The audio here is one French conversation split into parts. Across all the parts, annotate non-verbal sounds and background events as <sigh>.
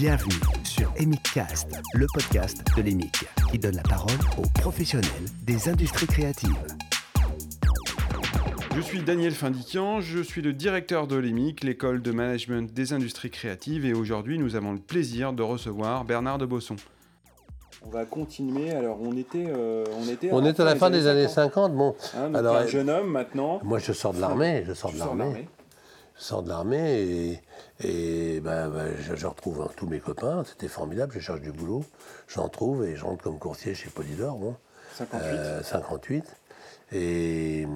Bienvenue sur EMICcast, le podcast de l'EMIC, qui donne la parole aux professionnels des industries créatives. Je suis Daniel Findiquian, je suis le directeur de l'EMIC, l'école de management des industries créatives, et aujourd'hui nous avons le plaisir de recevoir Bernard de Bosson. On va continuer. Alors, on était, euh, on était. On est à la fin des années 50. Bon, Hein, donc alors un jeune homme maintenant. moi je sors de l'armée, je sors Tu de l'armée, sors de l'armée et, et ben, ben, je, je retrouve hein, tous mes copains. C'était formidable. Je cherche du boulot, j'en trouve et je rentre comme coursier chez Polydor. Bon, 58. Euh, 58. Et,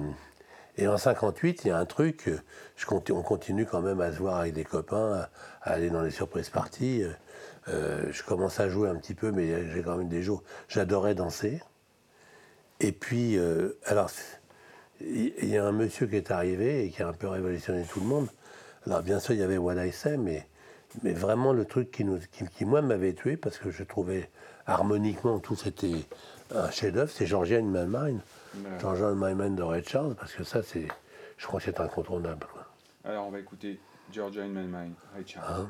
et en 58, il y a un truc, je on continue quand même à se voir avec des copains, à, à aller dans les surprises parties. Euh, je commence à jouer un petit peu, mais j'ai quand même des jours. J'adorais danser. Et puis, euh, alors, il il y a un monsieur qui est arrivé et qui a un peu révolutionné tout le monde. Alors, bien sûr, il y avait What I Say, mais, mais vraiment le truc qui, nous, qui, qui, moi, m'avait tué, parce que je trouvais harmoniquement tout c'était un chef-d'œuvre, c'est Georgia in My Mind. Ouais. Georgia in My Mind de Ray Charles, parce que ça, c'est, je crois que c'est incontournable. quoi. Alors, on va écouter Georgia in My Mind, Ray Charles. Hein?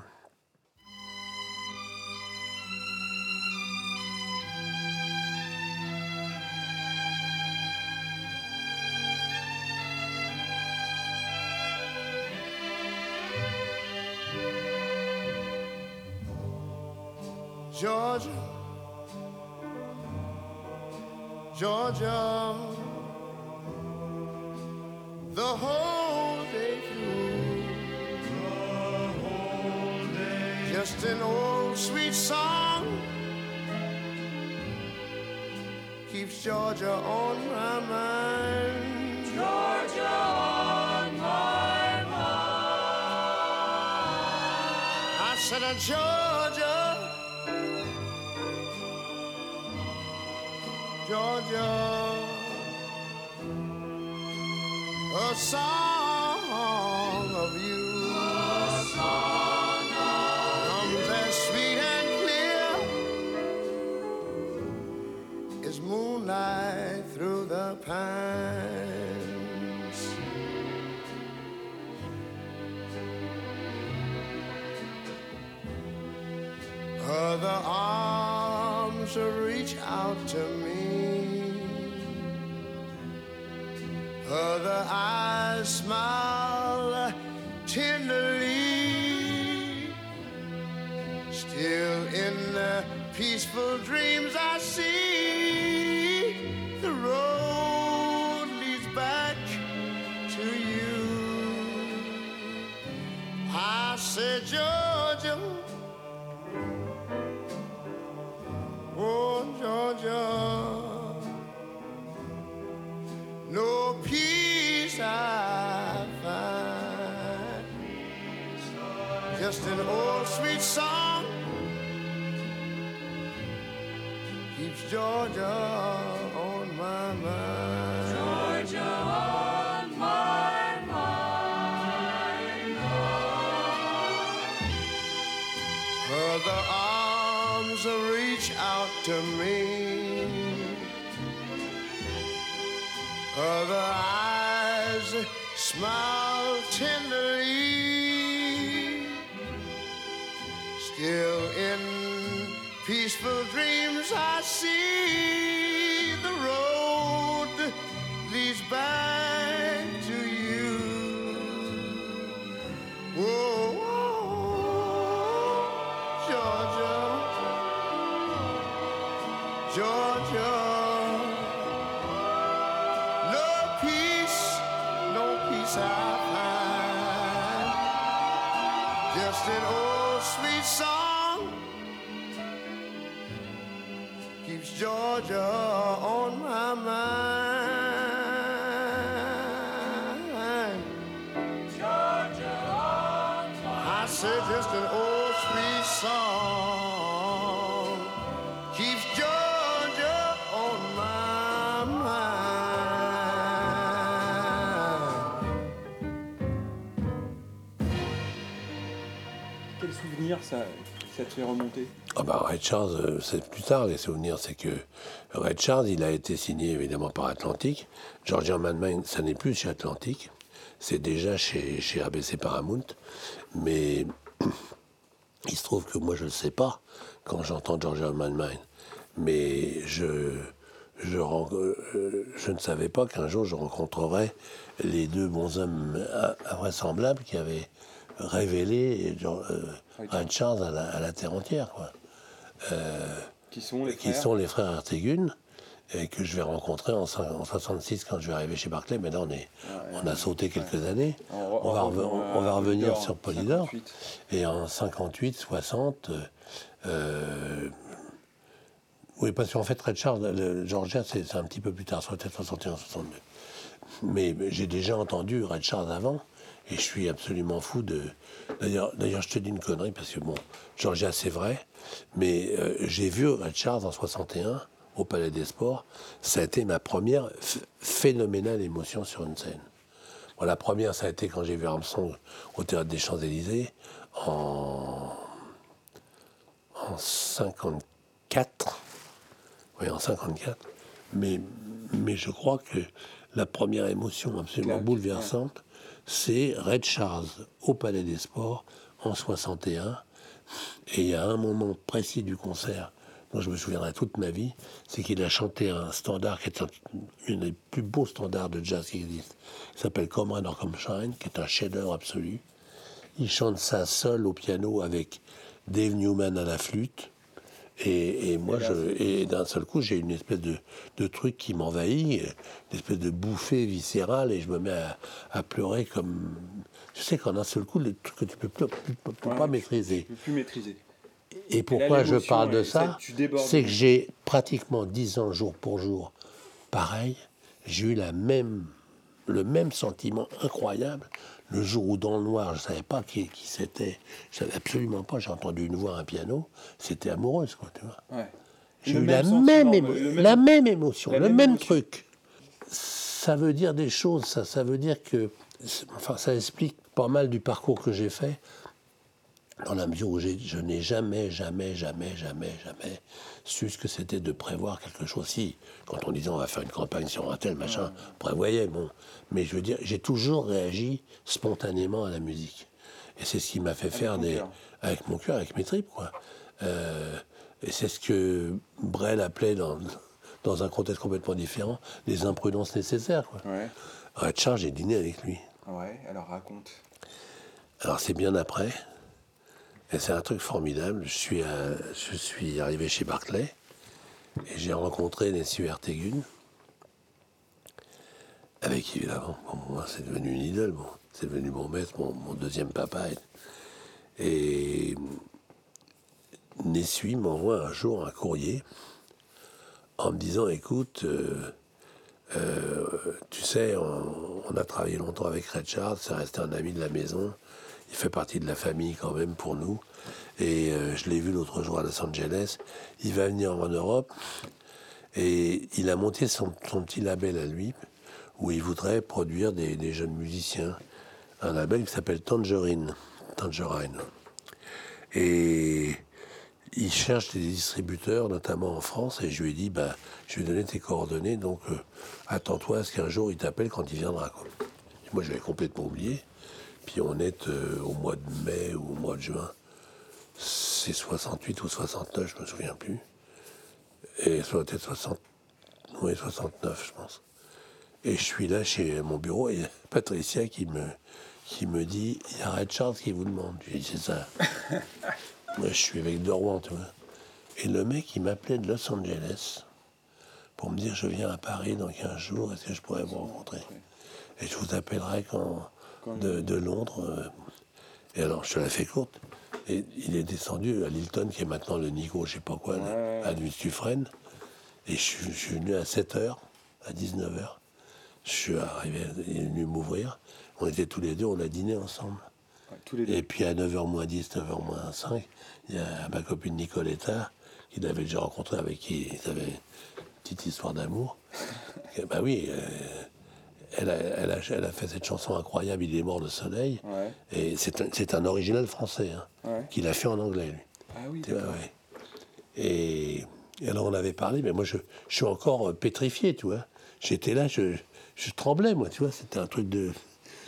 Georgia, Georgia, the whole day through, The whole day. just an old sweet song keeps Georgia on my mind. Georgia on my mind. I said, Georgia. Georgia, a song smile keeps Georgia Ça, te fait remonter? Ah bah, Charles, euh, c'est plus tard les souvenirs, c'est que Ray Charles, il a été signé évidemment par Atlantic. Georgia Manman, ça n'est plus chez Atlantic, c'est déjà chez, chez ABC Paramount. Mais <clears throat> Il se trouve que moi, je ne sais pas quand j'entends My Mind. Mais je, euh, je ne savais pas qu'un jour je rencontrerais les deux bons hommes in- invraisemblables qui avaient révélé euh, Ray Charles à la, à la terre entière. Quoi. Qui sont les qui frères sont les frères Artegun, et que je vais rencontrer en, so- en 66 quand je vais arriver chez Barclay. Mais là, on, est, on a sauté quelques années. On va, on on revenir Polydor, sur Polydor. 58. Et en 58, 60, euh, euh, oui, parce qu'en fait, Red Charles, le Georgia, c'est c'est un petit peu plus tard, soit peut-être 61, 62. Mais j'ai déjà entendu Red Charles avant, et je suis absolument fou de. D'ailleurs, d'ailleurs, je te dis une connerie, parce que bon, Georgia, c'est vrai, mais euh, j'ai vu Red Charles en 61 au Palais des Sports. Ça a été ma première ph- phénoménale émotion sur une scène. Bon, la première, ça a été quand j'ai vu Armstrong au Théâtre des Champs-Élysées en, en 54. Oui, en 54. Mais, mais je crois que la première émotion absolument bouleversante, c'est Red Charles au Palais des Sports en 61. Et il y a un moment précis du concert dont je me souviendrai toute ma vie, c'est qu'il a chanté un standard qui est un, une des plus beaux standards de jazz qui existe. Il s'appelle Come Rain or Come Shine, qui est un chef-d'œuvre absolu. Il chante ça seul au piano avec Dave Newman à la flûte. Et, et moi, je, et d'un seul coup, j'ai une espèce de, de truc qui m'envahit, une espèce de bouffée viscérale, et je me mets à, à pleurer comme. Tu sais qu'en un seul coup, le truc que tu peux, plus- plus- plus Ouais, pas tu- maîtriser. Tu peux plus maîtriser. Et pourquoi je parle de ça. C'est que j'ai pratiquement 10 ans jour pour jour, pareil, j'ai eu la même, le même sentiment incroyable le jour où dans le noir, je ne savais pas qui, qui c'était, je savais absolument pas, j'ai entendu une voix, un piano, c'était amoureuse, quoi, tu vois. Ouais. J'ai eu la même, le- émo- le même- la même émotion, la le même même, truc. Ça veut dire des choses, ça. Ça veut dire que. Enfin, ça explique pas mal du parcours que j'ai fait, dans la mesure où je n'ai jamais, jamais, jamais, jamais, jamais su ce que c'était de prévoir quelque chose. Si, quand on disait on va faire une campagne sur un tel machin, on prévoyait, bon. Mais je veux dire, j'ai toujours réagi spontanément à la musique. Et c'est ce qui m'a fait faire des. Avec mon cœur, avec mes tripes, quoi. Euh, et c'est ce que Brel appelait dans, dans un contexte complètement différent, les imprudences nécessaires, quoi. Ouais. Red Charles, j'ai dîné avec lui. Ouais, alors raconte. Alors c'est bien après. Et c'est un truc formidable. Je suis, arrivé chez Barclay et j'ai rencontré Nessie Ertegun. Avec évidemment, bon, moi c'est devenu une idole. Bon, c'est devenu mon maître, mon, deuxième papa. Et, et m'envoie un jour un courrier en me disant écoute, euh, euh, tu sais, on, on a travaillé longtemps avec Red Charles, c'est resté un ami de la maison. Il fait partie de la famille quand même pour nous. Et euh, je l'ai vu l'autre jour à Los Angeles. Il va venir en Europe. Et il a monté son, son petit label à lui, où il voudrait produire des, des jeunes musiciens. Un label qui s'appelle Tangerine. Tangerine. Et il cherche des distributeurs, notamment en France, et je lui ai dit, bah, je vais donner tes coordonnées, donc euh, attends-toi à ce qu'un jour il t'appelle quand il viendra. Quoi. Moi, j'avais complètement oublié. Puis on est euh, au mois de mai ou au mois de juin. C'est 68 ou 69, je me souviens plus. Et ça doit être 60, oui, 69, je pense. Et je suis là chez mon bureau et il y a Patricia qui me, qui me dit il y a Red Charles qui vous demande. Je lui dis c'est ça. <laughs> Moi, je suis avec Dorwan, tu vois. Et le mec, il m'appelait de Los Angeles pour me dire je viens à Paris dans 15 jours, est-ce que je pourrais vous rencontrer? Et je vous appellerai quand, de, de Londres. euh. Et alors, je te la fais courte. Et il est descendu à Lilton, qui est maintenant le Nico, je sais pas quoi, Ouais. à Dufresne. Et je, suis- je suis venu à 7h, à 19h. Je suis arrivé, il est venu m'ouvrir. On était tous les deux, on a dîné ensemble. Ouais, tous les deux. Et puis à 9h moins 10, 9h moins 5, il y a ma copine Nicoletta, qu'il avait déjà rencontré, avec qui ils avaient une petite histoire d'amour. <laughs> Bah oui, euh, elle, a, elle, a, elle a fait cette chanson incroyable, Il est mort le soleil. Ouais. Et c'est un, original français, hein, Ouais. qu'il a fait en anglais, lui. Ah oui, vois, ouais. Et, et alors on avait parlé, mais moi je, je suis encore euh, pétrifié, tu vois. J'étais là, je, je tremblais, moi, tu vois. C'était un truc de.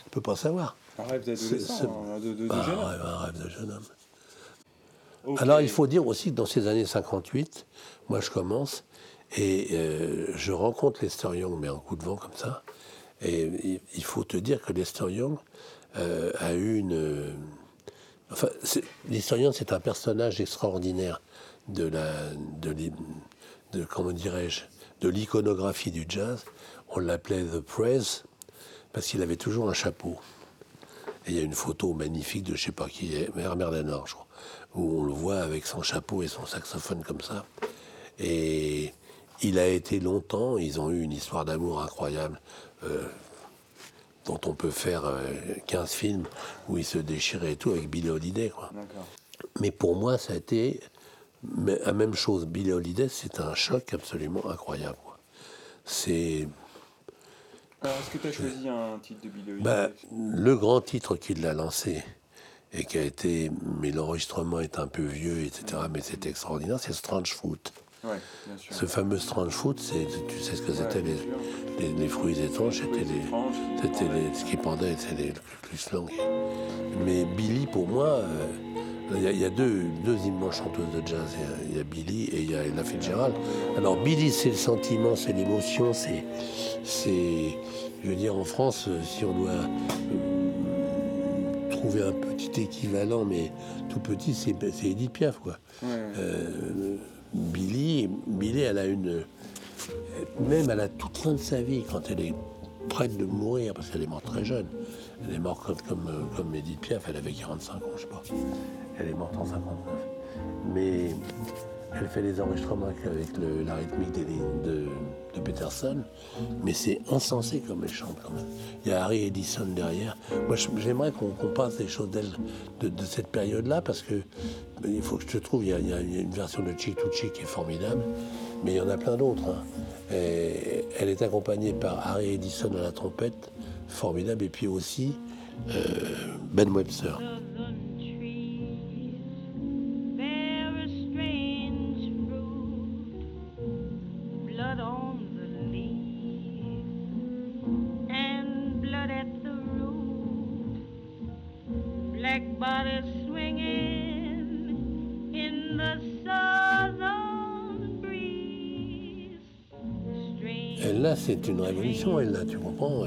Je peux pas savoir. Un rêve d'adolescent, hein, de, de, de Bah, jeune un homme. un rêve de jeune homme. Alors il faut dire aussi que dans ces années 58, moi je commence et euh, je rencontre Lester Young, mais en coup de vent comme ça. Et il- faut te dire que Lester Young euh, a eu une. euh, Enfin, Young, c'est un personnage extraordinaire de la. De, de comment dirais-je De l'iconographie du jazz. On l'appelait The Prez parce qu'il avait toujours un chapeau. Et il y a une photo magnifique de je sais pas qui est, Herbert Danor, je crois, où on le voit avec son chapeau et son saxophone comme ça. Et il a été longtemps, ils ont eu une histoire d'amour incroyable, euh, dont on peut faire euh, 15 films, où ils se déchiraient et tout avec Billy Holiday. Quoi. Mais pour moi, ça a été la même chose. Billy Holiday, c'est un choc absolument incroyable. C'est Alors, est-ce que tu as choisi un titre de Billy Holiday? bah, le grand titre qui l'a lancé et qui a été, mais l'enregistrement est un peu vieux, etc. Mais c'est extraordinaire, c'est Strange Fruit. Ouais, bien sûr. Ce fameux Strange c'est, tu sais ce que c'était les, sûr. les, les fruits étranges, c'était les, ce qui pendait, c'était les plus longs. Mais Billy, pour moi, euh, il y, a- il y a deux, deux immenses chanteuses de jazz. Il y a- il y, a Billy et il y a Ella Fitzgerald. Alors Billy, c'est le sentiment, c'est l'émotion, c'est, c'est, je veux dire, en France, si on doit euh, trouver un petit équivalent, mais tout petit, c'est, c'est Edith Piaf, quoi. Ouais, ouais. Euh, Billy, Billy, elle a une. Même à la toute fin de sa vie, quand elle est prête de mourir, parce qu'elle est morte très jeune, elle est morte comme, comme, euh, comme Edith Piaf, elle avait 45 ans, je sais pas. Elle est morte en 59. Mais elle fait les enregistrements avec, avec le- la rythmique des de, Peterson, mais c'est insensé comme elle chante quand même. Il y a Harry Edison derrière. Moi, j'aimerais qu'on qu'on passe des choses d'elle, de, cette période-là, parce que ben, il faut que je te trouve, il y a, une version de Chick to Chick qui est formidable, mais il y en a plein d'autres. hein. Elle est accompagnée par Harry Edison à la trompette, formidable, et puis aussi euh, Ben Webster. Une révolution, elle là, tu comprends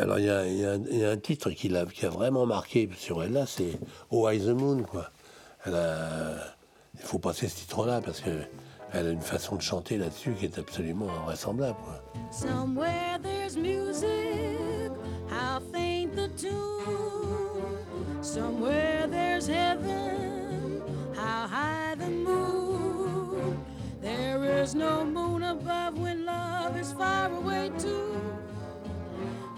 Alors il y, a- a un- a titre qui, l'a- qui a vraiment marqué sur elle là, c'est Oh I the Moon, quoi. A- Il faut passer ce titre-là parce que elle a une façon de chanter là-dessus qui est absolument invraisemblable. Far away too.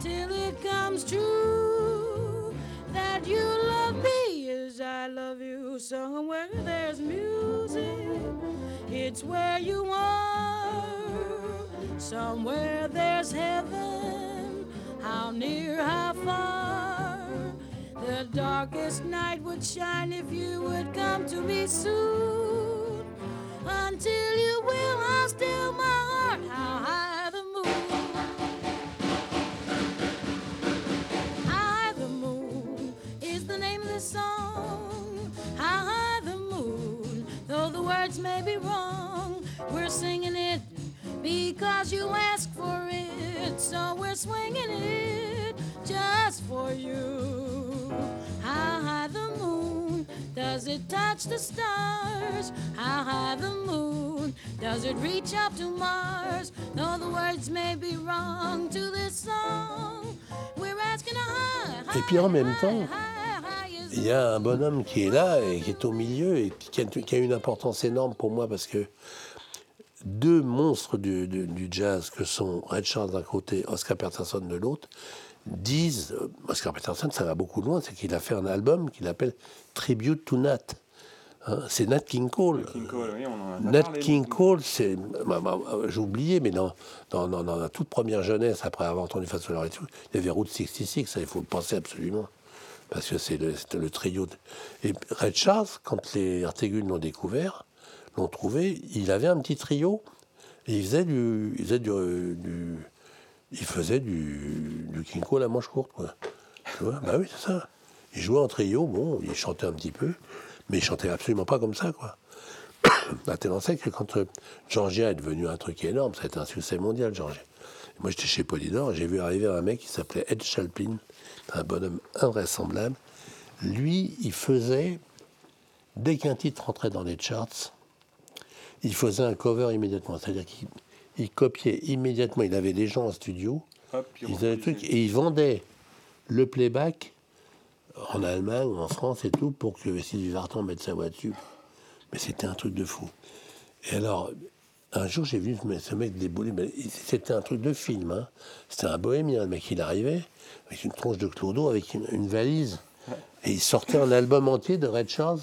Till it comes true that you love me as I love you. Somewhere there's music, it's where you are. Somewhere there's heaven, how near, how far. The darkest night would shine if you would come to me soon. Until you will, I'll still my heart, how high may be wrong, we're singing it because you asked for it. So we're swinging it just for you. How high the moon does it touch the stars? How high the moon does it reach up to Mars? Though the words may be wrong to this song, we're asking a high. Et puis en même high, temps, high, high Il y a un bonhomme qui est là et qui est au milieu et qui a, qui a une importance énorme pour moi parce que deux monstres du, du- du jazz que sont Red Charles d'un côté, Oscar Peterson de l'autre, disent, euh, Oscar Peterson, ça va beaucoup loin, c'est qu'il a fait un album qu'il appelle Tribute to Nat. Hein, c'est Nat King Cole. King Cole, oui, on en a Nat parlé King. Cole, c'est. bah, bah, J'ai oublié, mais dans, dans, dans- dans la toute première jeunesse, après avoir entendu Façon et tout, il y avait Route 66, ça, il faut le penser absolument. Parce que c'est le, trio. de- Et Red Charles, quand les Artégules l'ont découvert, l'ont trouvé, il avait un petit trio. Et il faisait du. Il faisait du. il faisait du, à manche courte, quoi. Tu vois Bah oui, c'est ça. Il jouait en trio, bon, il chantait un petit peu. Mais il chantait absolument pas comme ça, quoi. À tel que quand euh, Georgia est devenu un truc énorme, ça a été un succès mondial, Georgia. Moi, j'étais chez Polydor, j'ai vu arriver un mec qui s'appelait Ed Chalpin, un bonhomme invraisemblable. Lui, il faisait, dès qu'un titre rentrait dans les charts, il faisait un cover immédiatement. C'est-à-dire qu'il il copiait immédiatement. Il avait des gens en studio, Hop, ils avaient le truc, et ils vendaient le playback en Allemagne ou en France et tout pour que Sylvie Vartan mette sa voix dessus. Mais c'était un truc de fou. Et alors, un jour, j'ai vu ce- mec débouler. C'était un truc de film. hein. C'était un bohémien. Le mec, il arrivait avec une tronche de clodo, avec une, valise. Et il sortait un album entier de Red Charles.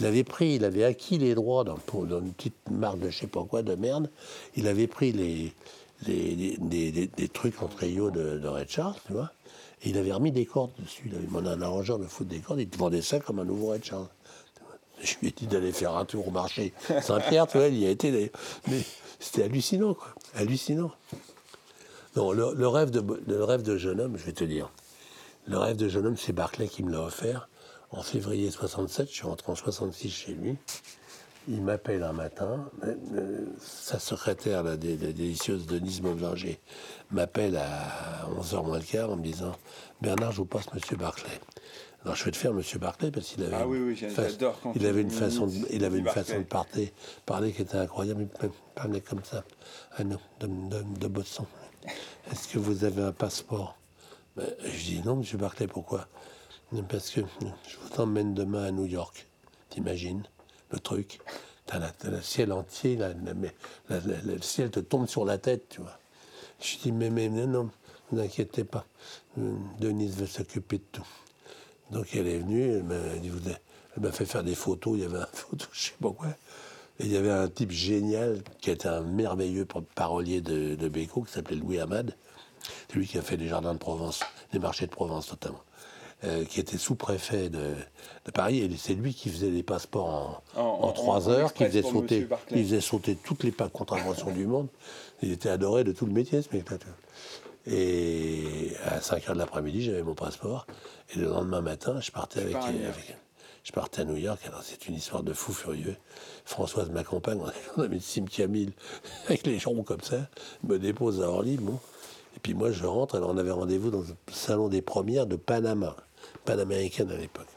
Il avait pris, il avait acquis les droits dans, une petite marque de je sais pas quoi, de merde. Il avait pris les, trucs en trio de, de Red Charles, tu vois. Et il avait remis des cordes dessus. Il avait demandé à un arrangeur de foutre des cordes. Il vendait ça comme un nouveau Red Charles. Je lui ai dit d'aller faire un tour au marché Saint-Pierre, tu vois, il y a été. d'ailleurs. Mais c'était hallucinant, quoi. Hallucinant. Non, le, rêve de, le rêve de jeune homme, je vais te dire. Le rêve de jeune homme, c'est Barclay qui me l'a offert. En février 67, je suis rentré en 66 chez lui. Il m'appelle un matin, euh, sa secrétaire, la, dé- la délicieuse Denise Mauvlinger, m'appelle à 11h moins le quart en me disant Bernard, je vous passe Monsieur Barclay. Alors je vais te faire Monsieur Barclay parce qu'il avait, Ah oui, oui, une j'ai- fa- j'adore quand il tu avait une imites façon, de- il avait une Barclay. façon de parler, parler qui était incroyable. Il parlait comme ça. Ah non, de, de, de Boston. Est-ce que vous avez un passeport? Ben, Je dis non, Monsieur Barclay, pourquoi? Parce que je vous emmène demain à New York. T'imagines le truc? T'as le ciel entier, la- le ciel te tombe sur la tête, tu vois. Je dis mais, mais, mais non, ne vous inquiétez pas. Euh, Denise va s'occuper de tout. Donc elle est venue, elle m'a dit, vous- elle m'a fait faire des photos, il y avait un <laughs> photo, je sais pas quoi. Et il y avait un type génial qui était un merveilleux par- parolier de, de Béco, qui s'appelait Louis Hamad. C'est lui qui a fait les jardins de Provence, les marchés de Provence notamment. Euh, qui était sous-préfet de, de Paris, et c'est lui qui faisait les passeports en, En- en en- trois heures, qui faisait, sauter, il faisait sauter toutes les contraventions du monde. Il était adoré de tout le métier, ce mec-là. Et à 5 heures de l'après-midi, j'avais mon passeport. Et le lendemain matin, je partais avec, pars à New York. avec- je partais à New York. Alors c'est une histoire de fou furieux. Françoise m'accompagne. On avait <laughs> une Sim Camille <laughs> avec les jambes comme ça. Me dépose à Orly. Bon. Et puis moi, je rentre. Alors on avait rendez-vous dans le salon des premières de Panama, panaméricaine à l'époque.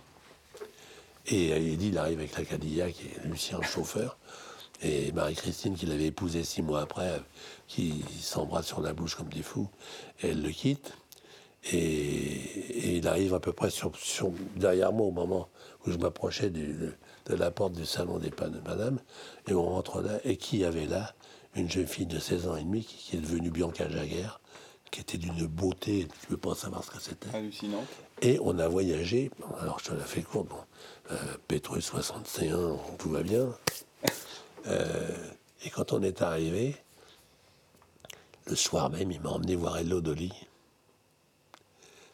Et euh, il arrive avec la Cadillac et Lucien, le chauffeur, et Marie-Christine, qui l'avait épousé six mois après, qui s'embrasse sur la bouche comme des fous, et elle le quitte. Et, et il arrive à peu près sur, sur- derrière moi au moment où je m'approchais de, de la porte du salon des pan- Madame, et on rentre là, et qui avait là une jeune fille de 16 ans et demi qui, qui est devenue Bianca Jagger, qui était d'une beauté, tu ne peux pas savoir ce que c'était. Hallucinant. Et on a voyagé, alors je te la fais courte, bon, euh, Pétrus 61, tout va bien. <laughs> Euh, et quand on est arrivé, le soir même, il m'a emmené voir Hello Dolly.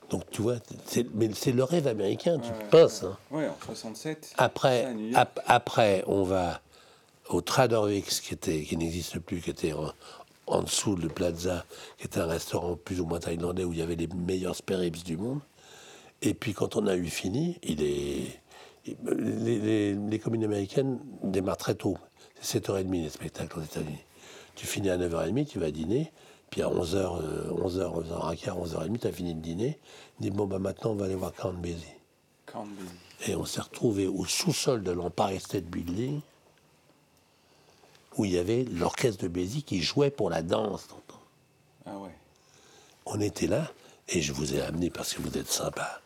Donc tu vois, c'est, mais c'est le rêve américain, tu penses. hein. Ouais, en 67. Après, ap- après, on va au Tradervix, qui, était, qui n'existe plus, qui était en, en dessous de Plaza, qui était un restaurant plus ou moins thaïlandais où il y avait les meilleurs spare ribs du monde. Et puis quand on a eu fini, il est, les- les communes américaines démarrent très tôt. C'est 7h30 les spectacles aux États-Unis. Tu finis à 9h30, tu vas dîner, puis à 11h, 11h, 11h15, 11h30, tu as fini de dîner. Dis, bon, bah, maintenant, on va aller voir Count Basie. Count Basie. Et on s'est retrouvé au sous-sol de l'Empire State Building, où il y avait l'orchestre de Bézi qui jouait pour la danse. Ah ouais. On était là, et je vous ai amené parce que vous êtes sympa.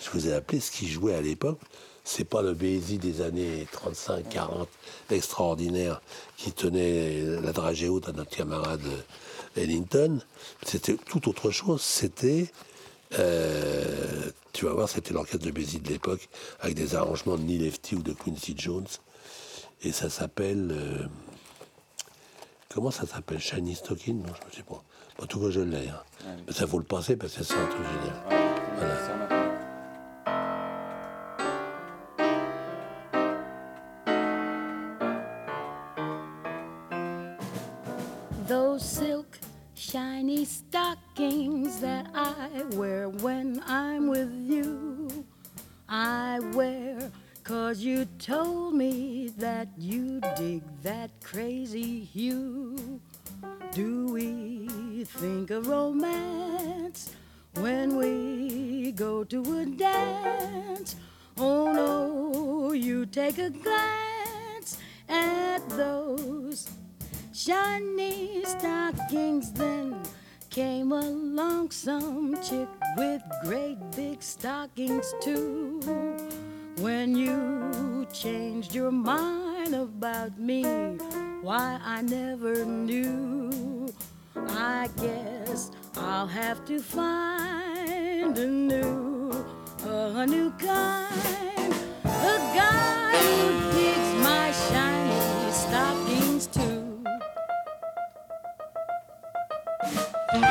Je vous ai appelé ce qui jouait à l'époque. C'est pas le Bézi des années 35-40, extraordinaire, qui tenait la dragée haute à notre camarade Ellington. C'était tout autre chose. C'était, euh, tu vas voir, c'était l'orchestre de Bézi de l'époque, avec des arrangements de Neil Lefty ou de Quincy Jones. Et ça s'appelle. euh, Comment ça s'appelle? Shiny Stocking? Non, je ne sais pas. En tout cas, je l'ai. hein. Mais ça faut le passer parce que c'est un truc génial. Voilà. Those silk shiny stockings that I wear when I'm with you. I wear Cause you told me that you dig that crazy hue. Do we think of romance when we go to a dance? Oh no, you take a glance at those shiny stockings, then came along some chick with great big stockings too. When you changed your mind about me, why I never knew. I guess I'll have to find a new, a new kind, a guy Je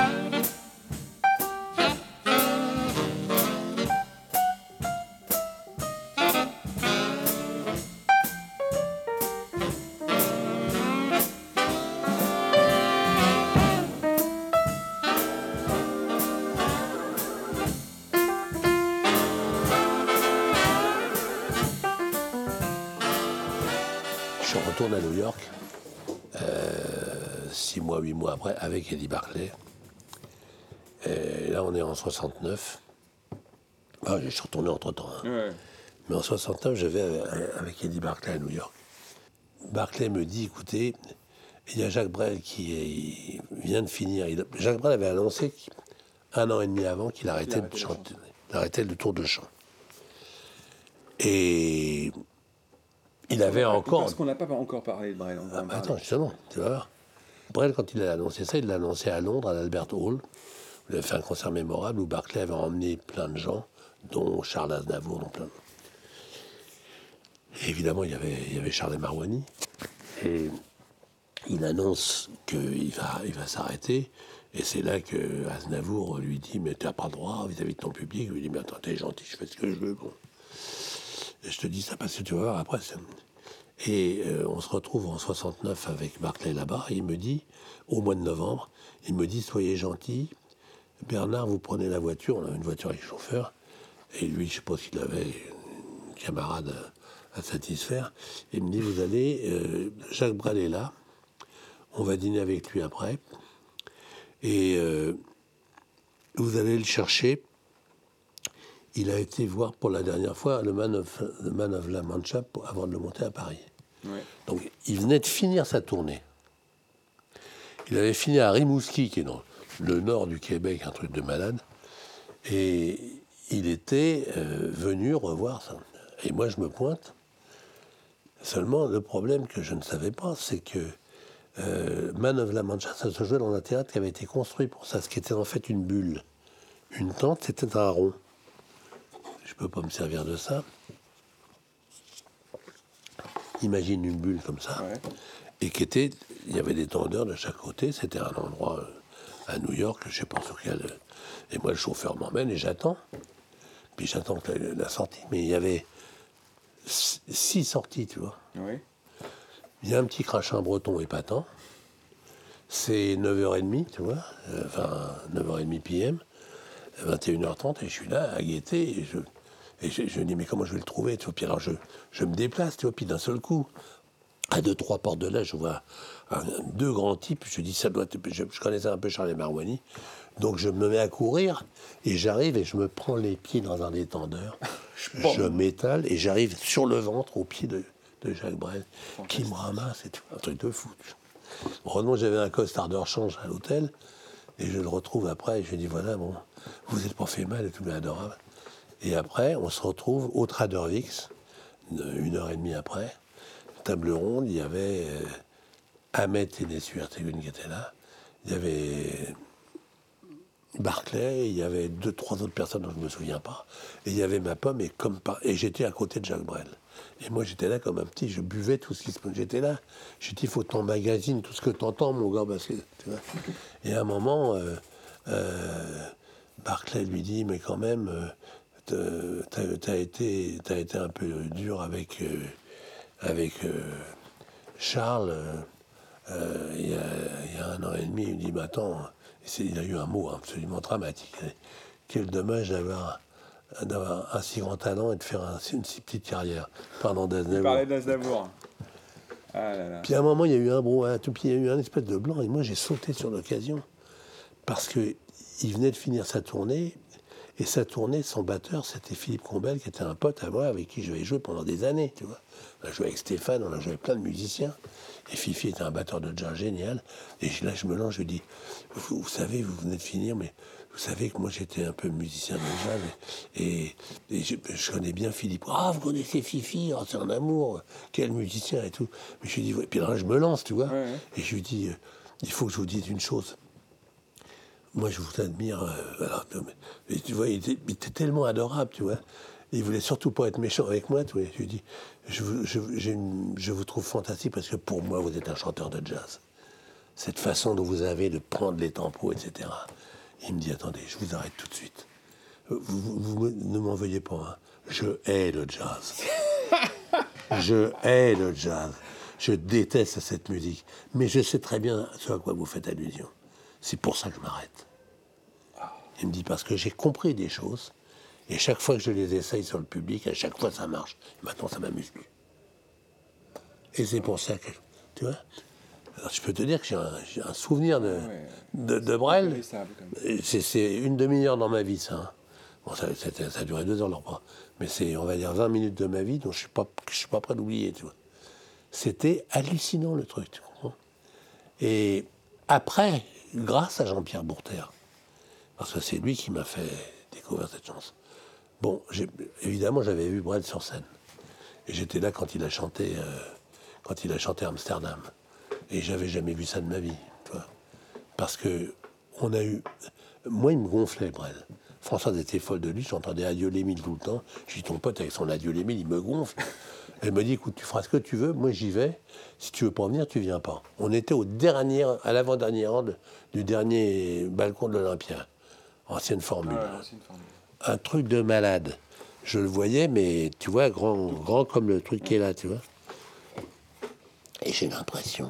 retourne à New York, euh, six mois, huit mois après, avec Eddie Barclay. Et là, on est en 69. Ah, je suis retourné entre-temps. hein. Ouais. Mais en 69, je vais avec- Eddie Barclay à New York. Barclay me dit, écoutez, il y a Jacques Brel qui est- vient de finir. Il- Jacques Brel avait annoncé un an et demi avant qu'il arrêtait, de le chanter, arrêtait le tour de chant. Et il avait encore... Parce qu'on n'a pas encore parlé de Brel. on va en Ah, attends, justement, tu vas voir. Brel, quand il a annoncé ça, il l'a annoncé à Londres, à l'Albert Hall. Il avait fait un concert mémorable où Barclay avait emmené plein de gens, dont Charles Aznavour, dont plein évidemment, il y avait, Charles Marouani. Et il annonce qu'il va, il va s'arrêter. Et c'est là que Aznavour lui dit Mais tu n'as pas le droit vis-à-vis de ton public. Il lui dit Mais attends, t'es gentil, je fais ce que je veux. Bon. Et je te dis ça parce que tu vas voir après. Et euh, on se retrouve en 69 avec Barclay là-bas. Il me dit, au mois de novembre, il me dit Soyez gentil, Bernard, vous prenez la voiture. On a une voiture avec chauffeur. Et lui, je suppose qu'il avait une camarade à, à satisfaire. Il me dit Vous allez, euh, Jacques Brel est là. On va dîner avec lui après. Et euh, vous allez le chercher. Il a été voir pour la dernière fois le Man of, le Man of La Mancha pour- avant de le monter à Paris. Ouais. Donc il venait de finir sa tournée. Il avait fini à Rimouski, qui est dans le nord du Québec, un truc de malade. Et il était euh, venu revoir ça. Et moi, je me pointe. Seulement, le problème que je ne savais pas, c'est que euh, Man of La Mancha, ça se jouait dans un théâtre qui avait été construit pour ça, ce qui était en fait une bulle. Une tente, c'était un rond. Je ne peux pas me servir de ça. Imagine une bulle comme ça. Ouais. Et qui était, il y avait des tendeurs de chaque côté. C'était un endroit euh, à New York, je ne sais pas sur quel. Et moi, le chauffeur m'emmène et j'attends. Puis j'attends la, la sortie. Mais il y avait six sorties, tu vois. Ouais. Il y a un petit crachin breton épatant. C'est 9h30, tu vois, euh, enfin 9h30 PM, 21h30, et je suis là à guetter, et je, et je, je dis, mais comment je vais le trouver tu vois Puis alors je, je me déplace, tu vois, puis d'un seul coup, à deux, trois portes de là, je vois deux grands types, je dis, ça doit être, je, je connaissais un peu Charles Marouani, donc je me mets à courir, et j'arrive, et je me prends les pieds dans un détendeur, <laughs> je m'étale, et j'arrive sur le ventre, au pied de, de Jacques Brel, qui me ramasse, et tout, un truc de fou. Heureusement, j'avais un costard de rechange à l'hôtel, et je le retrouve après, et je lui dis, voilà, bon, vous n'êtes pas fait mal, et tout, mais adorable. Et après, on se retrouve au Tradervix, une une heure et demie après, table ronde, il y avait euh, Ahmed Tennessee Ertegun qui était là, il y avait Barclay, il y avait deux, trois autres personnes dont je ne me souviens pas, et il y avait ma pomme, et, comme par- et j'étais à côté de Jacques Brel. Et moi, j'étais là comme un petit, je buvais tout ce qui se J'étais là. J'ai dit, il faut que t'emmagasines tout ce que t'entends, mon gars, parce. Et à un moment, euh, euh, Barclay lui dit, mais quand même, euh, t'as t'as été, un peu dur avec, Charles. Euh, il, y a, il y a un an et demi, il me dit, mais attends, il a eu un mot absolument dramatique. Quel dommage d'avoir d'avoir un si grand talent et de faire un- une si petite carrière. Pardon, Il d'Aznavour. parlait d'Aznavour. Ah là là. Puis à un moment, il y a eu un brouhaha, tout, puis il y a eu un espèce de blanc, et moi j'ai sauté sur l'occasion. Parce que il venait de finir sa tournée, et sa tournée, son batteur, c'était Philippe Combel, qui était un pote à moi, avec qui j'avais joué pendant des années, tu vois. On a joué avec Stéphane, on a joué avec plein de musiciens. Et Fifi était un batteur de jazz génial. Et là, je me lance, je dis, vous, vous savez, vous venez de finir, mais vous savez que moi j'étais un peu musicien de jazz, et, et je, je connais bien Philippe. Ah, vous connaissez Fifi, Ah, c'est un amour, quel musicien et tout. Mais je lui dis, ouais. puis là, je me lance, tu vois. Ouais, ouais. Et je lui dis, euh, il faut que je vous dise une chose. Moi, je vous admire. euh, alors, mais- tu vois, il était, il était tellement adorable, tu vois. Il voulait surtout pas être méchant avec moi, tu vois. Je lui dis, je, vous- je, vous trouve fantastique parce que pour moi, vous êtes un chanteur de jazz. Cette façon dont vous avez de prendre les tempos, etc. Il me dit, attendez, je vous arrête tout de suite. Euh, Vous, vous- vous me- ne m'en veuillez pas. hein. Je hais le jazz. <laughs> Je hais le jazz. Je déteste cette musique. Mais je sais très bien ce à quoi vous faites allusion. C'est pour ça que je m'arrête. Il me dit parce que j'ai compris des choses. Et chaque fois que je les essaye sur le public, à chaque fois ça marche. Maintenant, ça m'amuse plus. Et c'est pour ça que. Tu vois Alors, je peux te dire que j'ai un, souvenir de, Ouais. de, de Brel. C'est une demi-heure dans ma vie, ça. hein. Bon, ça, ça a duré deux heures, leur repas. Mais c'est, on va dire, 20 minutes de ma vie, dont je suis pas, je suis pas prêt d'oublier, tu vois. C'était hallucinant, le truc, tu comprends Et après, grâce à Jean-Pierre Bourter, parce que c'est lui qui m'a fait découvrir cette chanson. Bon, j'ai- évidemment, j'avais vu Brel sur scène. Et j'étais là quand il a chanté, euh, quand il a chanté Amsterdam. Et j'avais jamais vu ça de ma vie. Parce que on a eu, moi, il me gonflait Brel. Françoise était folle de lui, j'entendais Adieu l'Émile tout le temps. Je dis ton pote avec son Adieu l'Émile, il me gonfle. <laughs> Elle me dit écoute, tu feras ce que tu veux, moi j'y vais. Si tu veux pas venir, tu viens pas. On était au dernier, à l'avant-dernier rang de- du dernier balcon de l'Olympia, ancienne formule Ah une formule. un truc de malade. Je le voyais, mais tu vois, grand, grand comme le truc qui est là, tu vois. Et j'ai l'impression,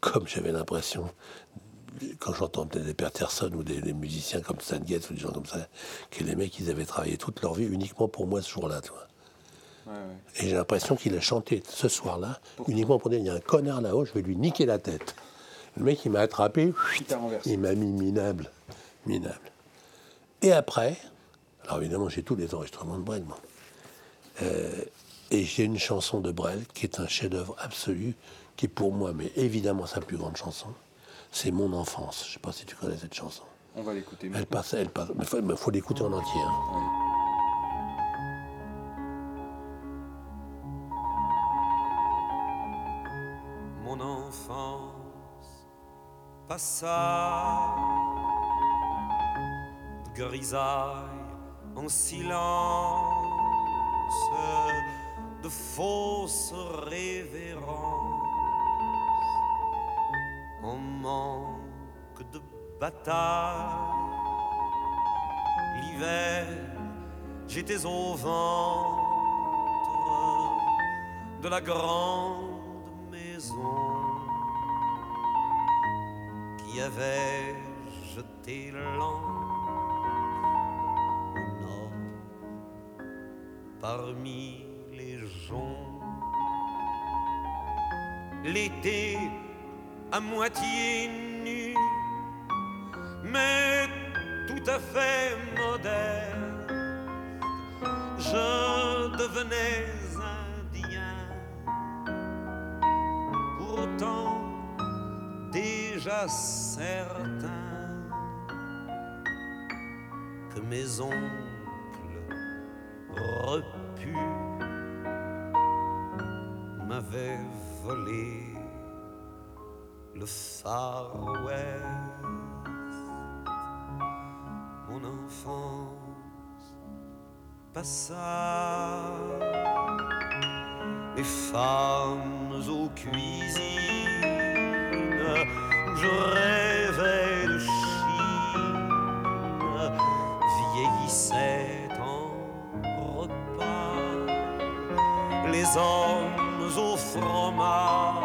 comme j'avais l'impression, quand j'entends peut-être des Peterson ou des, des musiciens comme Stan Getz ou des gens comme ça, que les mecs, ils avaient travaillé toute leur vie uniquement pour moi ce jour-là, tu vois. Ouais, ouais. Et j'ai l'impression qu'il a chanté ce soir-là, uniquement pour dire, il y a un connard là-haut, je vais lui niquer la tête. Le mec, il m'a attrapé, Il m'a mis minable, minable. Et après, alors évidemment, j'ai tous les enregistrements de Brel, moi. Euh, et j'ai une chanson de Brel qui est un chef-d'œuvre absolu, qui pour moi, mais évidemment sa plus grande chanson, c'est Mon enfance. Je ne sais pas si tu connais cette chanson. On va l'écouter. Elle passe, elle passe. Mais il faut, l'écouter en entier. hein. Passa de grisaille en silence, de fausses révérences, en manque de bataille. L'hiver, j'étais au ventre de la grande maison qui avait jeté l'encre au nord? Parmi les joncs. L'été à moitié nu, mais tout à fait moderne, je devenais indien. Pourtant, déjà certain que mes oncles repus m'avaient volé le Far West. Mon enfance passa les femmes aux cuisines. Je rêvais de Chine, vieillissait en repas. Les hommes au fromage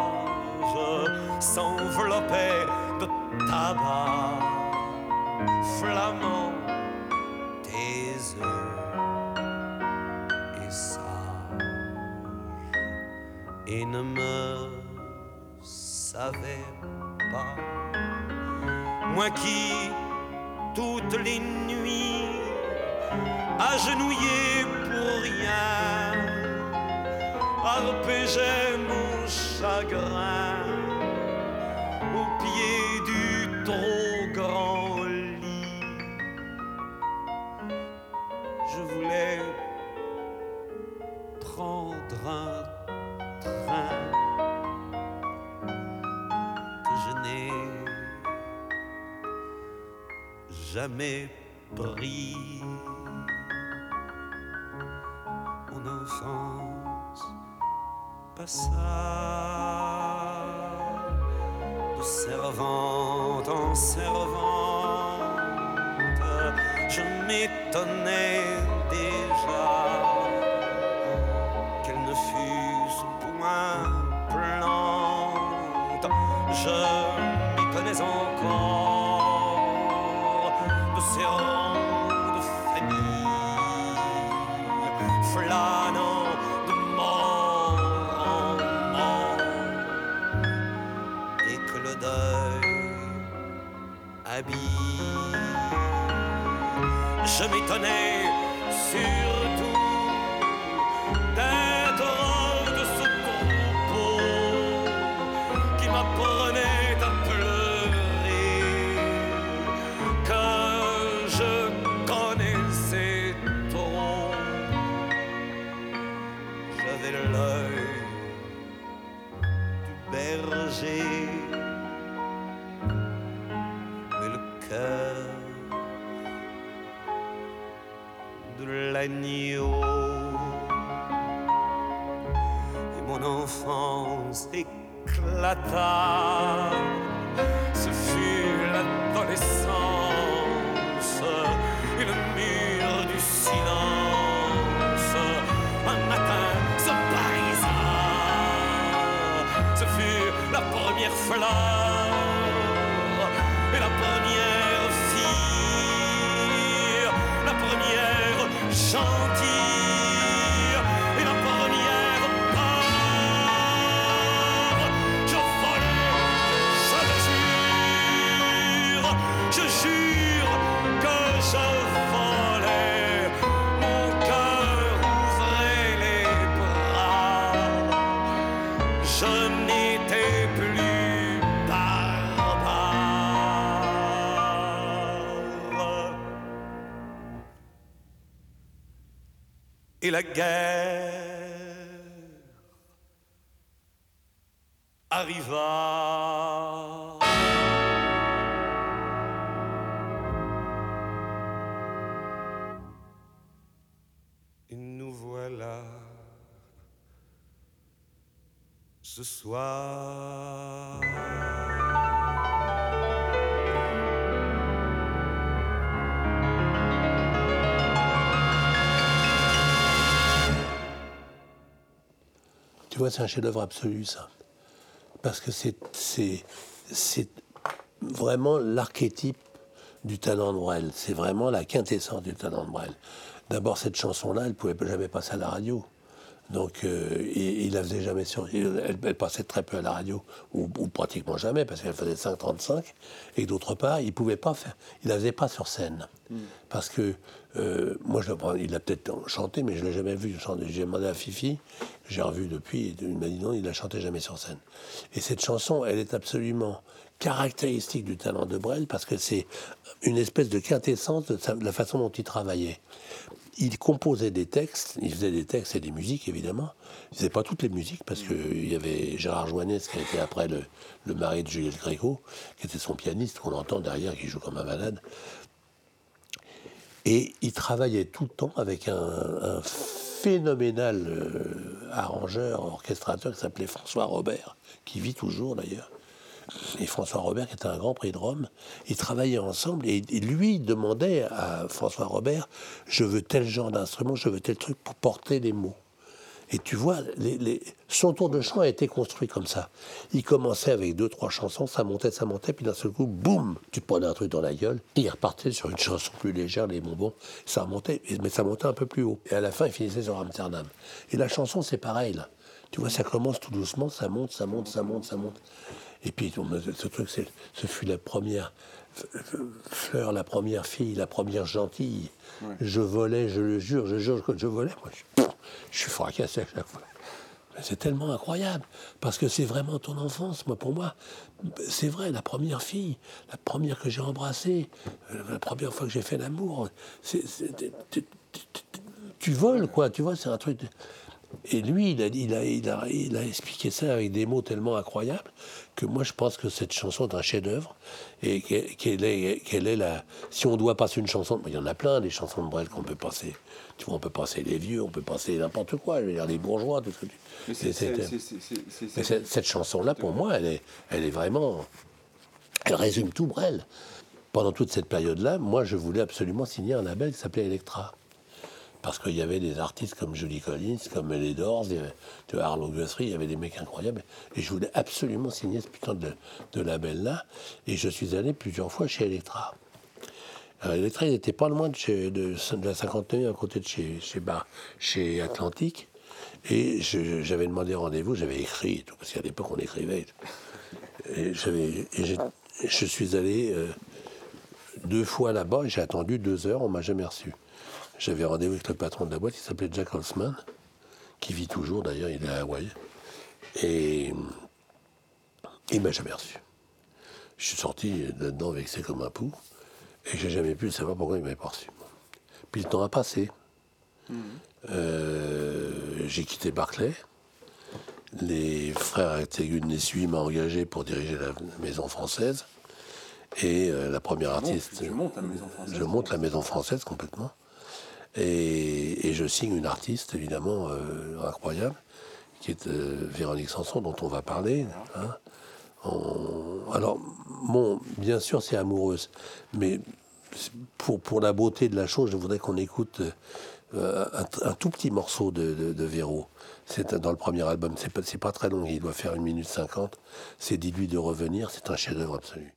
s'enveloppaient de tabac flamand tes œufs sage et ne me savais Moi qui, toutes les nuits, agenouillé pour rien, arpégeais mon chagrin au pied du trop grand jamais pris. Mon enfance passa de servante en servante. Je m'étonnais Et mon enfance éclata. Ce fut l'adolescence, et le mur du silence. Un matin se parisa. Ce fut la première fleur première la guerre arriva. Et nous voilà ce soir. C'est un chef-d'œuvre absolu, ça. Parce que c'est vraiment l'archétype du talent de Brel. C'est vraiment la quintessence du talent de Brel. D'abord, cette chanson-là, elle ne pouvait jamais passer à la radio. Donc, euh, il, il la faisait jamais sur. il- Elle, elle passait très peu à la radio, ou, ou pratiquement jamais, parce qu'elle faisait 5,35. Et d'autre part, il pouvait pas faire. Il la faisait pas sur scène. Parce que, euh, moi, je, il l'a peut-être chanté, mais je l'ai jamais vu chanter. J'ai demandé à Fifi, j'ai revu depuis, et il m'a dit non, il la chantait jamais sur scène. Et cette chanson, elle est absolument caractéristique du talent de Brel, parce que c'est une espèce de quintessence de, sa- de la façon dont il travaillait il composait des textes, il faisait des textes et des musiques évidemment. Il faisait pas toutes les musiques parce qu'il y avait Gérard Joannès qui a été après le, le mari de Juliette Gréco, qui était son pianiste qu'on entend derrière, qui joue comme un malade. Et il travaillait tout le temps avec un, un phénoménal euh, arrangeur, orchestrateur qui s'appelait François Robert, qui vit toujours d'ailleurs. Et François Robert, qui était un grand prix de Rome, ils travaillaient ensemble et, lui demandait à François Robert Je veux tel genre d'instrument, je veux tel truc pour porter les mots. Et tu vois, son tour de chant a été construit comme ça. Il commençait avec deux, trois chansons, ça montait, ça montait, puis d'un seul coup, boum, tu prenais un truc dans la gueule. Et il repartait sur une chanson plus légère, les bonbons. Ça montait, mais ça montait un peu plus haut. Et à la fin, il finissait sur Amsterdam. Et la chanson, c'est pareil. Tu vois, ça commence tout doucement, ça monte, ça monte, ça monte, ça monte. Et puis, ce truc, ce fut la première fleur, la première fille, la première gentille. Je volais, je le jure, je jure que je volais. Moi, je, je suis fracassé à chaque fois. C'est tellement incroyable, parce que c'est vraiment ton enfance, moi, pour moi. C'est vrai, la première fille, la première que j'ai embrassée, euh, la première fois que j'ai fait l'amour, tu- voles, quoi, tu vois, c'est un truc... de- Et lui, il a, il, a, il, a, il a expliqué ça avec des mots tellement incroyables que moi, je pense que cette chanson est un chef-d'œuvre et qu'elle est, qu'elle est la. Si on doit passer une chanson, il y en a plein des chansons de Brel qu'on peut passer. Tu vois, on peut passer les vieux, on peut passer n'importe quoi, je veux dire les bourgeois, tout ce que tu. Mais c'est- c'est- c'est- cette, cette chanson-là, pour moi, elle est, elle est vraiment. Elle résume tout Brel. Pendant toute cette période-là, moi, je voulais absolument signer un label qui s'appelait Electra. Parce qu'il y avait des artistes comme Julie Collins, comme les Doors, il vois, Arlo Guthrie, il y avait des mecs incroyables. Et je voulais absolument signer ce putain de, de label-là. Et je suis allé plusieurs fois chez Electra. Alors, Electra, ils n'étaient pas loin de, chez, de, de la 59, à côté de chez, chez, Bar- chez Atlantique. Et j'avais demandé rendez-vous, j'avais écrit, tout, parce qu'à l'époque, on écrivait. et. Et, je suis allé euh, deux fois là-bas, et j'ai attendu deux heures, on m'a jamais reçu. J'avais rendez-vous avec le patron de la boîte, il s'appelait Jack Holzman, qui vit toujours d'ailleurs, il est à Hawaï. Et il m'a jamais reçu. Je suis sorti là-dedans vexé comme un pou, et j'ai jamais pu savoir pourquoi il m'avait pas reçu. Puis le temps a passé. Euh, j'ai quitté Barclay. Les frères Tegun Nessui m'ont engagé pour diriger la maison française. Et euh, la première artiste. tu montes la maison française. Je monte la maison française complètement. Et, et je signe une artiste, évidemment, euh, incroyable, qui est euh, Véronique Sanson, dont on va parler. hein. Alors, bon, bien sûr, c'est amoureuse, mais pour, pour la beauté de la chose, je voudrais qu'on écoute euh, un, tout petit morceau de, de, de Véro. C'est dans le premier album, c'est pas, pas très long, il doit faire une minute cinquante. C'est Dis-lui de revenir, c'est un chef-d'œuvre absolu.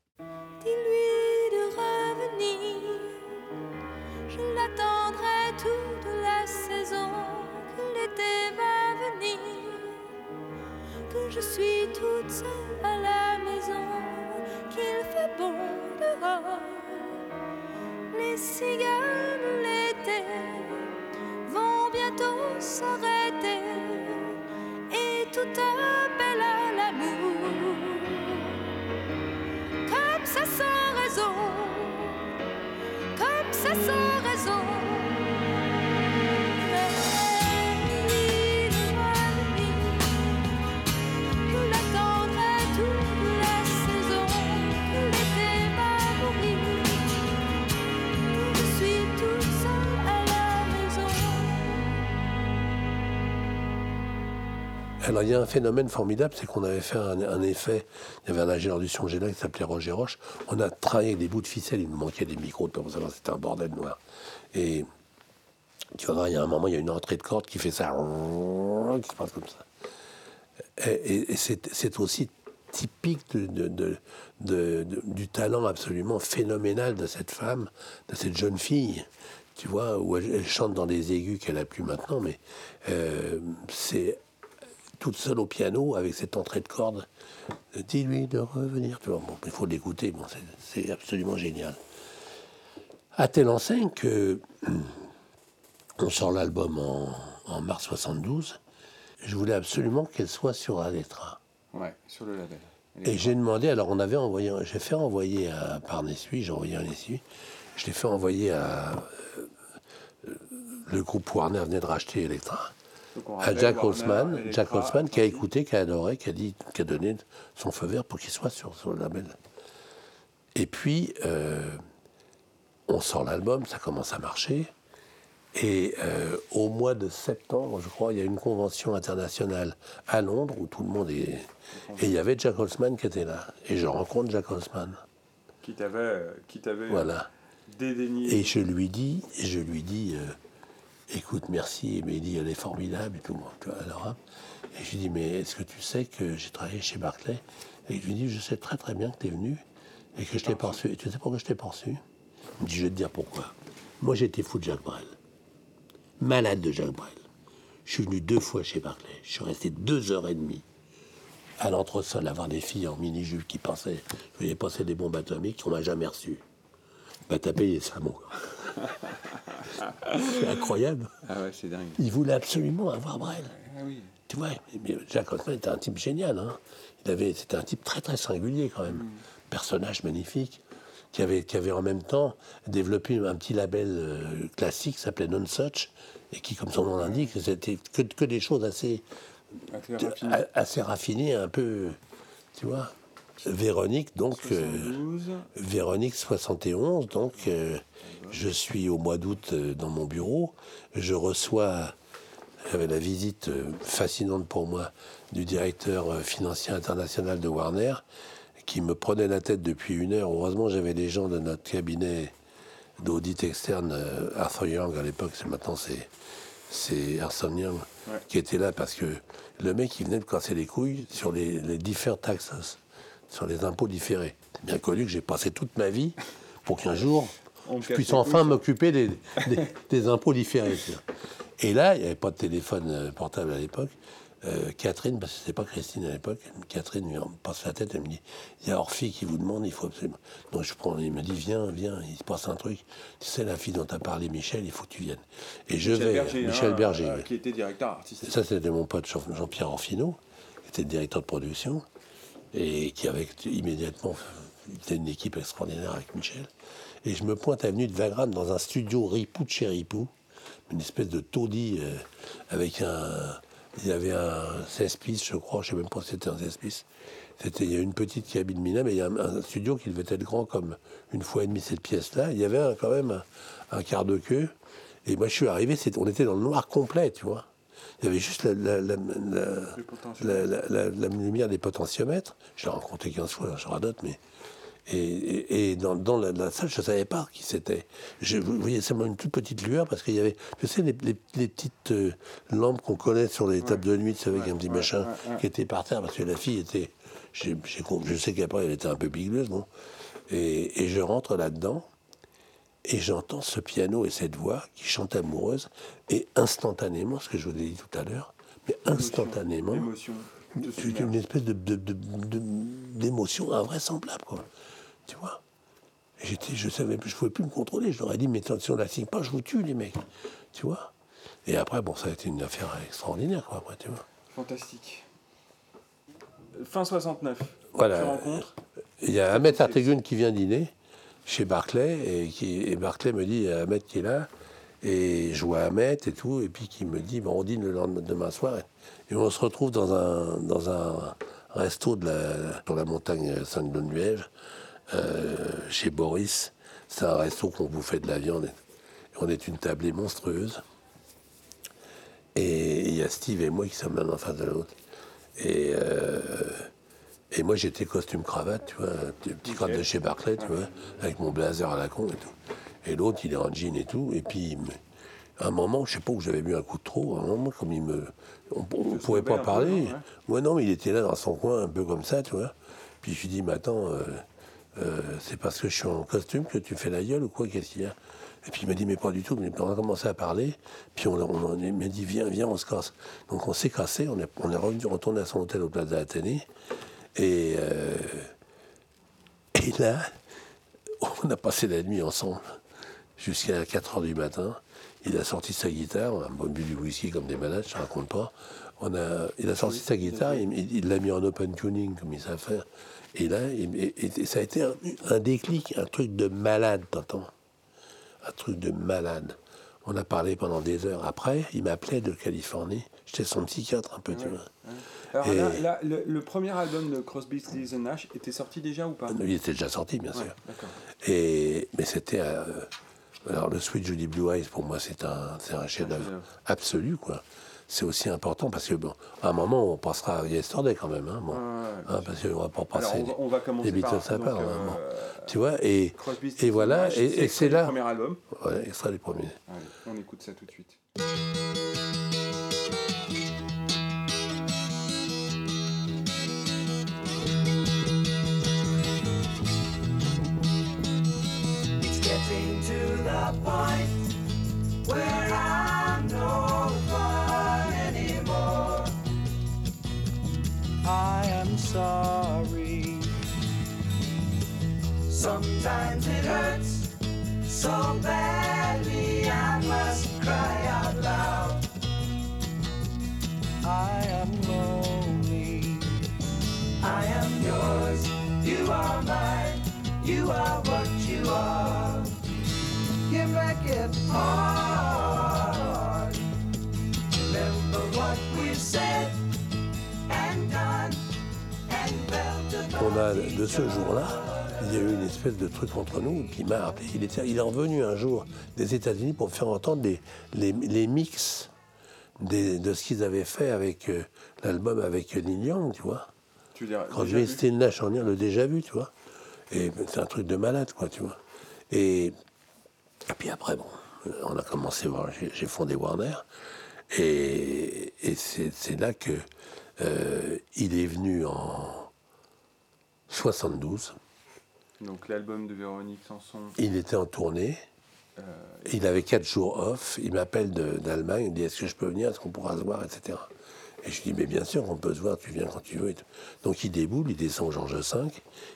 Alors il y a un phénomène formidable, c'est qu'on avait fait un, effet, il y avait un ingénieur du son là qui s'appelait Roger Roche, on a travaillé des bouts de ficelle, il nous manquait des micros, pour c'était un bordel noir. Et tu voir, il y a un moment, il y a une entrée de corde qui fait ça, qui se passe comme ça. Et, c'est aussi typique du talent absolument phénoménal de cette femme, de cette jeune fille, tu vois, où elle, elle chante dans des aigus qu'elle a plus maintenant, mais euh, c'est toute seule au piano avec cette entrée de corde. Dis-lui de revenir. Tu vois, bon, il faut l'écouter, bon, c'est- absolument génial. À telle enseigne que <clears throat> on sort l'album en, en mars 72. Je voulais absolument qu'elle soit sur Aletra. Ouais, sur le label. Et j'ai demandé, alors on avait envoyé, j'ai fait envoyer à, par Nessuie, j'ai envoyé un Nessuie, je l'ai fait envoyer à. euh, le groupe Warner venait de racheter Electra. À Jack Holzman, Jack Holzman qui a écouté, qui a adoré, qui a, dit, qui a donné son feu vert pour qu'il soit sur, le label. Et puis, euh, on sort l'album, ça commence à marcher. Et euh, au mois de septembre, je crois, il y a une convention internationale à Londres où tout le monde est. Et il y avait Jack Holzman qui était là. Et je rencontre Jack Holzman. Qui t'avait, euh, qui t'avait Voilà. dédaigné. Et je lui dis, je lui dis, euh, écoute, merci, mais il dit, elle est formidable et tout. Alors, hein. et je lui dis, mais est-ce que tu sais que j'ai travaillé chez Barclay Et je lui dis, je sais très très bien que tu es venu et que je t'ai reçu. Et tu sais pourquoi je t'ai reçu Il me dit, je vais te dire pourquoi. Moi, j'étais fou de Jacques Brel. Malade de Jacques Brel. Je suis venu deux fois chez Barclay. Je suis resté deux heures et demie à l'entresol à voir des filles en mini-jupe qui pensaient que j'allais passer des bombes atomiques qu'on m'a jamais reçues. Bah, t'as payé ça, mon gars. C'est incroyable. Ah ouais, c'est dingue. Il voulait absolument avoir Brel. Ah oui. Tu vois, mais Jacques Hotman était un type génial. Hein. Il avait, c'était un type très très singulier quand même. Personnage magnifique, qui avait, qui avait en même temps développé un petit label euh, classique qui s'appelait Non Such, et qui, comme son nom l'indique, c'était que, que des choses assez, Assez raffiné. a- assez raffinées, un peu, tu vois. Véronique, donc. euh, 72. Véronique 71, donc euh, je suis au mois d'août euh, dans mon bureau. Je reçois, j'avais la visite fascinante pour moi du directeur financier international de Warner, qui me prenait la tête depuis une heure. Heureusement, j'avais des gens de notre cabinet d'audit externe, Arthur Young à l'époque, c'est maintenant c'est c'est Ernst Young Ouais. qui était là parce que le mec il venait de casser les couilles sur les, les deferred taxes, sur les impôts différés. C'est bien connu que j'ai passé toute ma vie pour qu'un jour On je puisse enfin m'occuper des, <laughs> des- des impôts différés. Et là, il n'y avait pas de téléphone euh, portable à l'époque. Euh, Catherine, parce que c'était pas Christine à l'époque, Catherine lui passe la tête, elle me dit il y a Orphée qui vous demande, il faut absolument. Donc je prends, il me dit viens, viens, il se passe un truc. Tu sais, la fille dont tu as parlé, Michel, il faut que tu viennes. Et je vais, Berger, Michel hein, Berger. euh, qui était directeur artistique. Ça, c'était mon pote Jean- Jean-Pierre Orfino, qui était directeur de production, et qui avait immédiatement fait une équipe extraordinaire avec Michel. Et je me pointe Avenue de Wagram dans un studio Ripou de chez Ripou, une espèce de taudis euh, avec un. Il y avait un 16 pistes, je crois, je ne sais même pas si c'était un 16 pistes. C'était, il y a une petite cabine mina, mais il y a un, studio qui devait être grand comme une fois et demie cette pièce-là. Il y avait quand même un, quart de queue. Et moi, je suis arrivé, on était dans le noir complet, tu vois. Il y avait juste la, la- la- lumière des potentiomètres. Je l'ai rencontré 15 fois, je radote, mais. Et, et- et dans, dans la, salle, je ne savais pas qui c'était. Je voyais seulement une toute petite lueur parce qu'il y avait, tu sais, les, les- les petites euh, lampes qu'on connaît sur les tables de nuit, tu sais, avec Ouais, un petit ouais, machin qui était par terre parce que la fille était. com- je sais qu'après, elle était un peu bigleuse, bon. Et, et je rentre là-dedans et j'entends ce piano et cette voix qui chante amoureuse et instantanément, ce que je vous ai dit tout à l'heure, mais instantanément, c'est une espèce de, de- de- de- d'émotion invraisemblable, quoi. Tu vois? J'étais, je savais, je pouvais plus me contrôler. Je leur ai dit, mais si on la signe pas, je vous tue, les mecs. Tu vois? Et après, bon, ça a été une affaire extraordinaire, quoi, après, tu vois. Fantastique. Fin 69. Voilà. Il y a Ahmed Artegun qui vient dîner chez Barclay et, qui, Barclay me dit il y Ahmed qui est là et je vois Ahmed et tout et puis qui me dit bon on dîne le lendemain demain soir et on se retrouve dans un dans un resto de la, montagne Sainte-Geneviève euh, chez Boris. C'est un resto qu'on vous fait de la viande et on est une tablée monstrueuse. Et il y a Steve et moi qui sommes l'un en face de l'autre. Et euh, et moi, j'étais costume cravate, tu vois, petit, cravate de chez Barclay, tu vois, avec mon blazer à la con et tout. Et l'autre, il est en jean et tout. Et puis, à un moment, je sais pas où j'avais bu un coup de trop. À un moment, comme il me, on, ne se pouvait pas parler. ouais. Moi, non, mais il était là dans son coin, un peu comme ça, tu vois. Puis je lui dis, mais attends, euh, euh, c'est parce que je suis en costume que tu fais la gueule ou quoi Qu'est-ce qu'il y a? Et puis il m'a dit, mais pas du tout. Mais on a commencé à parler. Puis on, on, on- il m'a dit, viens, viens, on se casse. Donc on s'est cassé. On est, on est revenu, retourné à son hôtel au Plaza Athénée. Et, euh, et là, <laughs> on a passé la nuit ensemble jusqu'à 4 heures du matin. Il a sorti sa guitare, on a bu du whisky comme des malades, je ne raconte pas. On a, il a sorti sa guitare, il l'a mis en open tuning comme il sait faire. Et là, ça a été un, un déclic, un truc de malade, t'entends? Un truc de malade. On a parlé pendant des heures. Après, il m'appelait de Californie. J'étais son psychiatre un peu, tu vois. Alors Et- là, là, le, le premier album de Crosby, Stills Nash était sorti déjà ou pas? Il était déjà sorti, bien Ouais, sûr. Et, mais c'était. euh, alors, le Sweet Judy Blue Eyes, pour moi, c'est un, c'est un chef-d'œuvre chef-d'œuvre. absolu, quoi. C'est aussi important parce que bon, à un moment on passera à Yesterday quand même, hein, bon, Ouais, hein, parce qu'on va pas passer Alors, on va, on va commencer les Beatles par à part, hein, bon. euh, tu vois, et, Crosby, et voilà, et, c'est là, premier album. ouais, extrait du premier. Allez, on écoute ça tout de suite. It's getting to the point where I am sorry. Sometimes it hurts so badly I must cry out loud. I am lonely. I am yours. You are mine. You are what you are. You make it hard. Remember what we've said a, de ce jour-là, il y a eu une espèce de truc entre nous qui m'a rappelé. Il, était, il est revenu un jour des États-Unis pour faire entendre les, les, les mix des- de ce qu'ils avaient fait avec euh, l'album avec Neil Young, tu vois. Tu. Quand je vu? Still Nash en le déjà vu, tu vois. Et c'est un truc de malade, quoi, tu vois. Et, et puis après, bon, on a commencé à voir, j'ai- fondé Warner. Et, et c'est c'est là que euh, il est venu en 72. Donc l'album de Véronique Sanson. Il était en tournée. euh, Il avait quatre jours off. Il m'appelle d'Allemagne. Il me dit Est-ce que je peux venir? Est-ce qu'on pourra se voir? Etc. Et je dis Mais bien sûr qu'on peut se voir. Tu viens quand tu veux. Donc il déboule. Il descend au Georges V.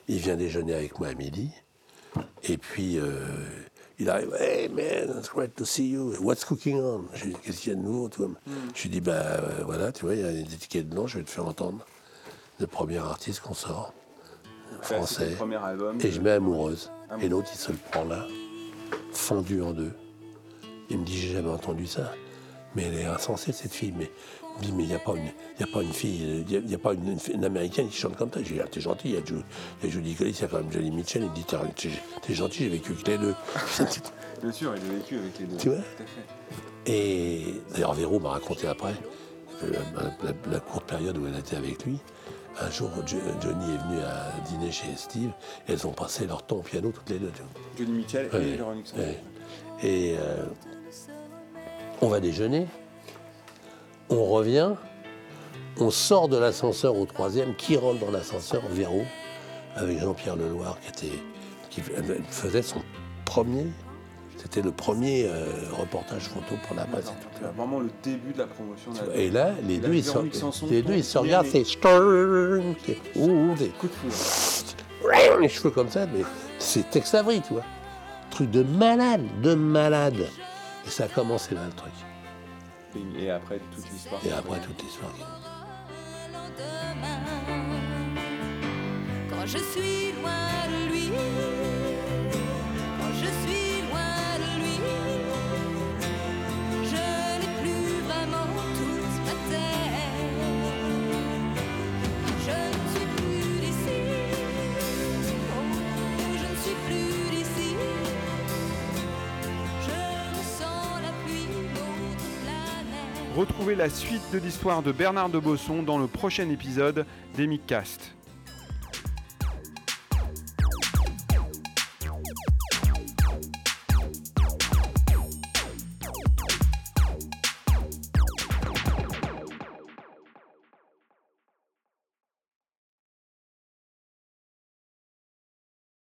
Il vient déjeuner avec moi à midi. Et puis euh, il arrive Hey man, it's great to see you. What's cooking on? Je lui dis Qu'est-ce qu'il y a de nouveau toi? Je lui dis Bah euh, voilà, tu vois, il y a des étiquettes blanches. Je vais te faire entendre. Le premier artiste qu'on sort, français. album. Et je mets amoureuse. Amoureuse. Et l'autre, il se le prend là, fendu en deux. Il me dit, j'ai jamais entendu ça. Mais elle est insensée, cette fille. Mais il me dit, mais il n'y a, pas une- y a pas une fille, il n'y a, pas une, américaine qui chante comme ça. J'ai dit, ah, t'es gentil, il y a Ju- il y a Judy Collins, il y a quand même Johnny Mitchell. Il me dit, t'es gentil, j'ai vécu avec les deux. <laughs> Bien sûr, il a vécu avec les deux. Tu vois Tout à fait. Et d'ailleurs, Véro m'a raconté après, euh, la, la- la courte période où elle était avec lui. Un jour, Jo- Johnny est venu à dîner chez Steve et elles ont passé leur temps au piano toutes les deux. Johnny Mitchell Ouais, et ouais. Et euh, on va déjeuner, on revient, on sort de l'ascenseur au troisième. Qui rentre dans l'ascenseur? Véro, avec Jean-Pierre Leloir, qui, était, qui faisait son premier. C'était le premier euh, reportage photo pour la presse. et tout, vraiment le début de la promotion de l'album. Et là, les La deux, ils Sanson les deux, ils se regardent, c'est Stern, c'est ouh, les cheveux comme ça, mais c'est Tex Avery, tu vois. Truc de malade, de malade. Et ça a commencé là, le truc. Et, après, toute l'histoire. Et après, toute l'histoire. lendemain, quand je suis loin de lui, Retrouvez la suite de l'histoire de Bernard de Bosson dans le prochain épisode d'Emicast.